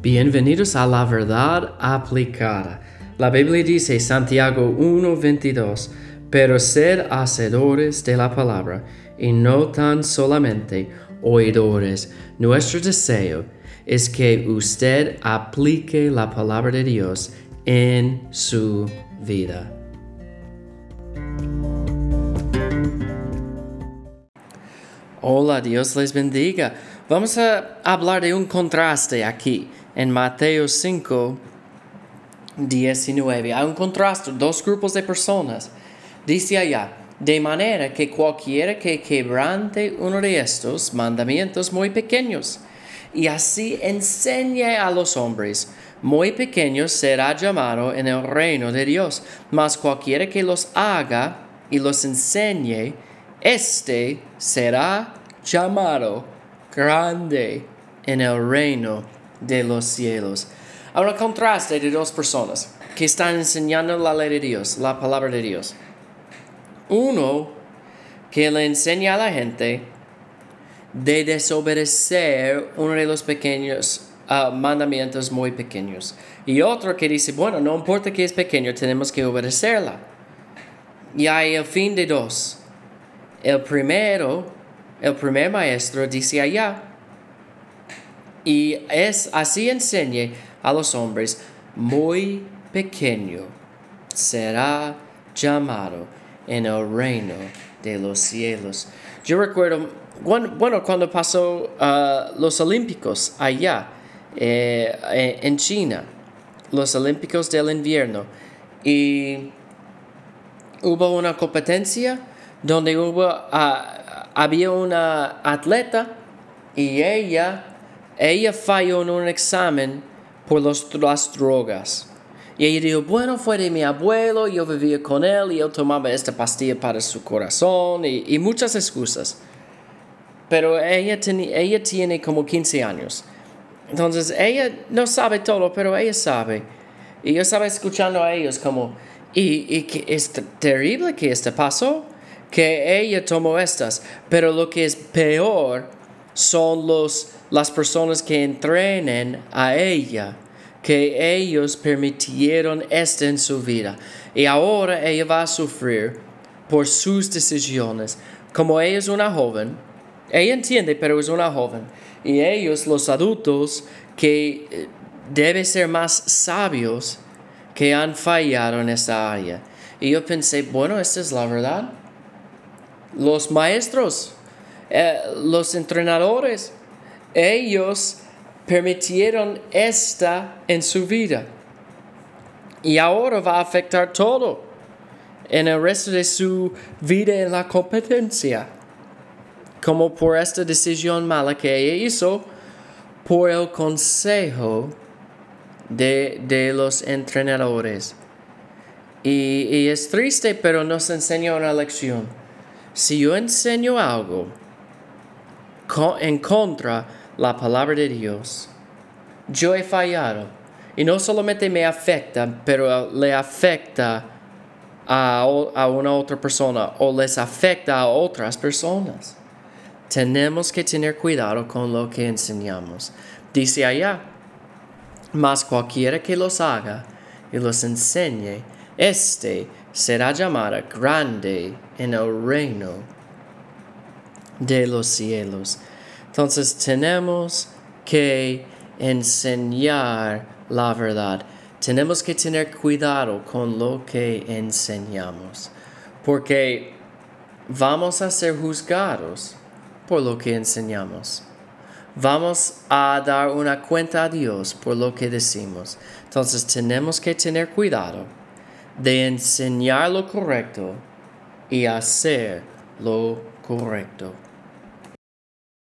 Bienvenidos a la verdad aplicada. La Biblia dice Santiago 1:22, pero sed hacedores de la palabra y no tan solamente oidores. Nuestro deseo es que usted aplique la palabra de Dios en su vida. Hola, Dios les bendiga. Vamos a hablar de un contraste aquí en Mateo 5, 19. Hay un contraste, dos grupos de personas. Dice allá, de manera que cualquiera que quebrante uno de estos mandamientos muy pequeños y así enseñe a los hombres, muy pequeños será llamado en el reino de Dios, mas cualquiera que los haga y los enseñe, este será llamado grande en el reino de los cielos. Ahora contraste de dos personas que están enseñando la ley de Dios, la palabra de Dios. Uno que le enseña a la gente de desobedecer uno de los pequeños uh, mandamientos muy pequeños. Y otro que dice, bueno, no importa que es pequeño, tenemos que obedecerla. Y hay el fin de dos. El primero, el primer maestro dice allá, y es así enseñe a los hombres, muy pequeño será llamado en el reino de los cielos. Yo recuerdo, bueno, cuando pasó uh, los Olímpicos allá eh, eh, en China, los Olímpicos del invierno, y hubo una competencia donde hubo, uh, había una atleta y ella ella falló en un examen por los, las drogas. Y ella dijo, bueno, fue de mi abuelo, yo vivía con él y él tomaba esta pastilla para su corazón y, muchas excusas. Pero ella, ella tiene como 15 años. Entonces, ella no sabe todo, pero ella sabe. Y yo estaba escuchando a ellos como, y, y que es terrible que esto pasó, que ella tomó estas. Pero lo que es peor son los las personas que entrenen a ella, que ellos permitieron esto en su vida. Y ahora ella va a sufrir por sus decisiones. Como ella es una joven, ella entiende, pero es una joven. Y ellos, los adultos, que eh, deben ser más sabios, que han fallado en esta área. Y yo pensé, bueno, esta es la verdad. Los maestros, eh, los entrenadores, ellos permitieron esta en su vida. Y ahora va a afectar todo en el resto de su vida en la competencia. Como por esta decisión mala que ella hizo, por el consejo de, los entrenadores. Y, y es triste, pero nos enseña una lección. Si yo enseño algo en contra la palabra de Dios, yo he fallado. Y no solamente me afecta, pero le afecta a, una otra persona o les afecta a otras personas. Tenemos que tener cuidado con lo que enseñamos. Dice allá, mas cualquiera que los haga y los enseñe, este será llamado grande en el reino de los cielos. Entonces tenemos que enseñar la verdad. Tenemos que tener cuidado con lo que enseñamos, porque vamos a ser juzgados por lo que enseñamos. Vamos a dar una cuenta a Dios por lo que decimos. Entonces tenemos que tener cuidado de enseñar lo correcto y hacer lo correcto.